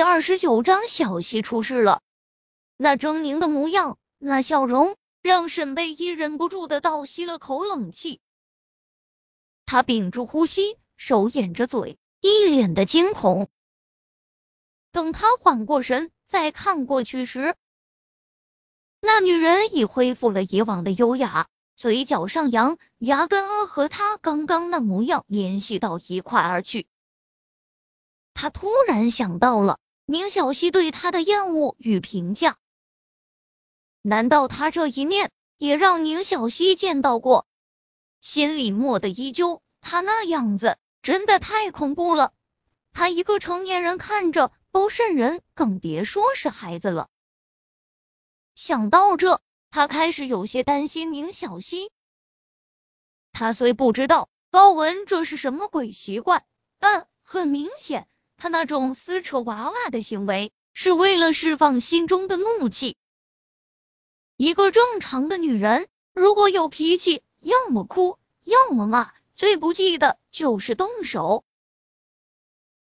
第二十九章小西出事了。那狰狞的模样，那笑容，让沈贝依忍不住的倒吸了口冷气。他屏住呼吸，手掩着嘴，一脸的惊恐。等他缓过神，再看过去时，那女人已恢复了以往的优雅，嘴角上扬，牙根和他刚刚那模样联系到一块儿去。他突然想到了宁小溪对他的厌恶与评价，难道他这一面也让宁小溪见到过？心里默的依旧，他那样子真的太恐怖了。他一个成年人看着都瘆人，更别说是孩子了。想到这，他开始有些担心宁小溪。他虽不知道高文这是什么鬼习惯，但很明显，他那种撕扯娃娃的行为是为了释放心中的怒气。一个正常的女人，如果有脾气，要么哭，要么骂，最不济的就是动手。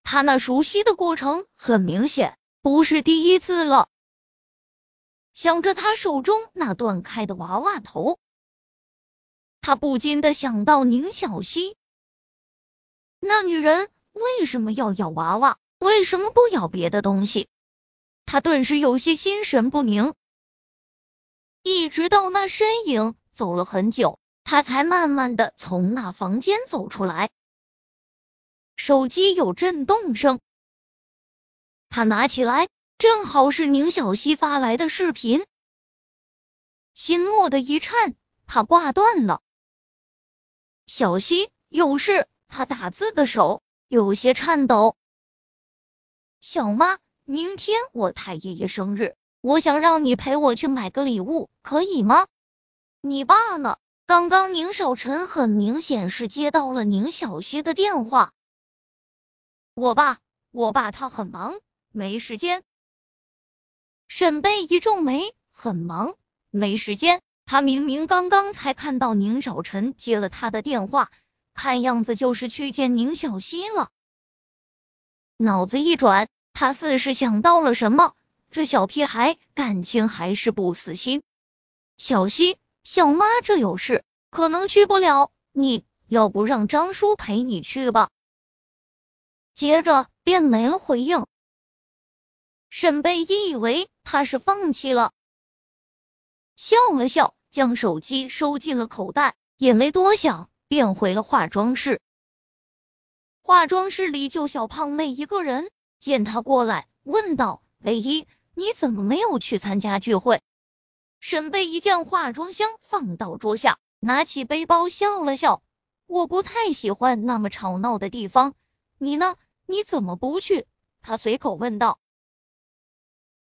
他那熟悉的过程，很明显不是第一次了。想着他手中那断开的娃娃头，他不禁的想到宁小溪，那女人为什么要咬娃娃？为什么不咬别的东西？他顿时有些心神不宁。一直到那身影走了很久，他才慢慢的从那房间走出来。手机有震动声，他拿起来，正好是宁小溪发来的视频，心蓦的一颤，他挂断了。小溪有事，他打字的手有些颤抖。小妈，明天我太爷爷生日，我想让你陪我去买个礼物，可以吗？你爸呢？刚刚宁少臣很明显是接到了宁小溪的电话。我爸，我爸他很忙，没时间。沈贝一皱眉，很忙，没时间。他明明刚刚才看到宁少臣接了他的电话，看样子就是去见宁小溪了。脑子一转，他似是想到了什么，这小屁孩感情还是不死心。小溪，小妈这有事，可能去不了，你要不让张叔陪你去吧。接着便没了回应。沈贝依以为他是放弃了，笑了笑，将手机收进了口袋，也没多想，便回了化妆室。化妆室里就小胖妹一个人，见他过来，问道：“唯一，你怎么没有去参加聚会？”沈贝一将化妆箱放到桌下，拿起背包笑了笑：“我不太喜欢那么吵闹的地方，你呢？”你怎么不去？他随口问道。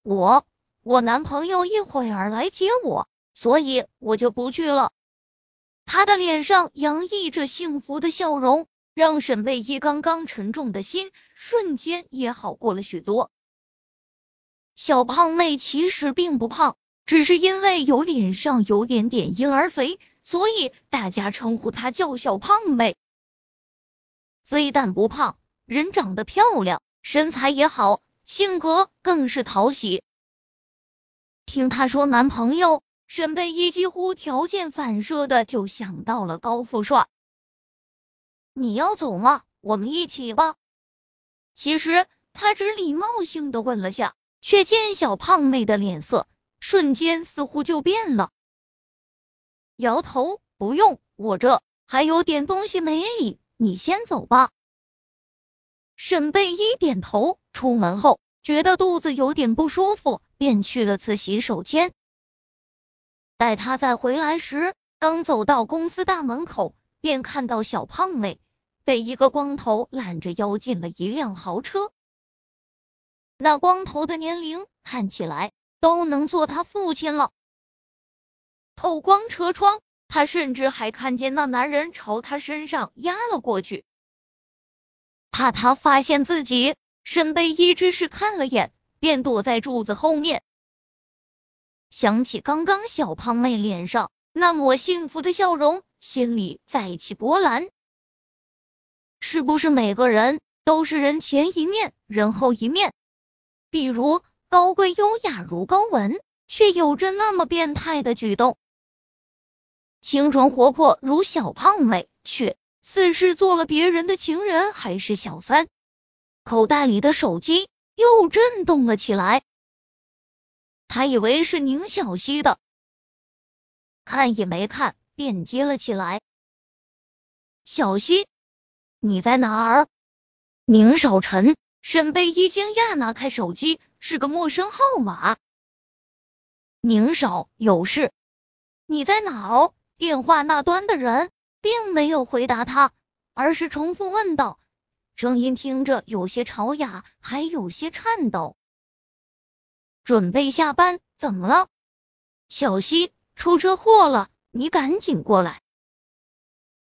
我，我男朋友一会儿来接我，所以我就不去了。他的脸上洋溢着幸福的笑容，让沈贝依刚刚沉重的心瞬间也好过了许多。小胖妹其实并不胖，只是因为有脸上有点点婴儿肥，所以大家称呼她叫小胖妹。非但不胖。人长得漂亮，身材也好，性格更是讨喜。听她说男朋友，沈贝依几乎条件反射的就想到了高富帅。你要走吗？我们一起吧。其实他只礼貌性的问了下，却见小胖妹的脸色瞬间似乎就变了，摇头不用，我这还有点东西没理，你先走吧。沈贝依点头，出门后觉得肚子有点不舒服，便去了次洗手间。待他再回来时，刚走到公司大门口，便看到小胖妹被一个光头揽着腰进了一辆豪车。那光头的年龄看起来都能做他父亲了。透光车窗，他甚至还看见那男人朝他身上压了过去。怕他发现自己，沈贝一只是看了眼，便躲在柱子后面。想起刚刚小胖妹脸上那抹幸福的笑容，心里再起波澜。是不是每个人都是人前一面，人后一面？比如高贵优雅如高文，却有着那么变态的举动；清纯活泼如小胖妹，却似是做了别人的情人还是小三。口袋里的手机又震动了起来，他以为是宁小溪的，看也没看便接了起来。小溪，你在哪儿？宁少臣。沈贝依惊讶，拿开手机，是个陌生号码。宁少有事？你在哪儿？电话那端的人并没有回答他，而是重复问道，声音听着有些吵哑，还有些颤抖。准备下班？怎么了？小溪出车祸了，你赶紧过来。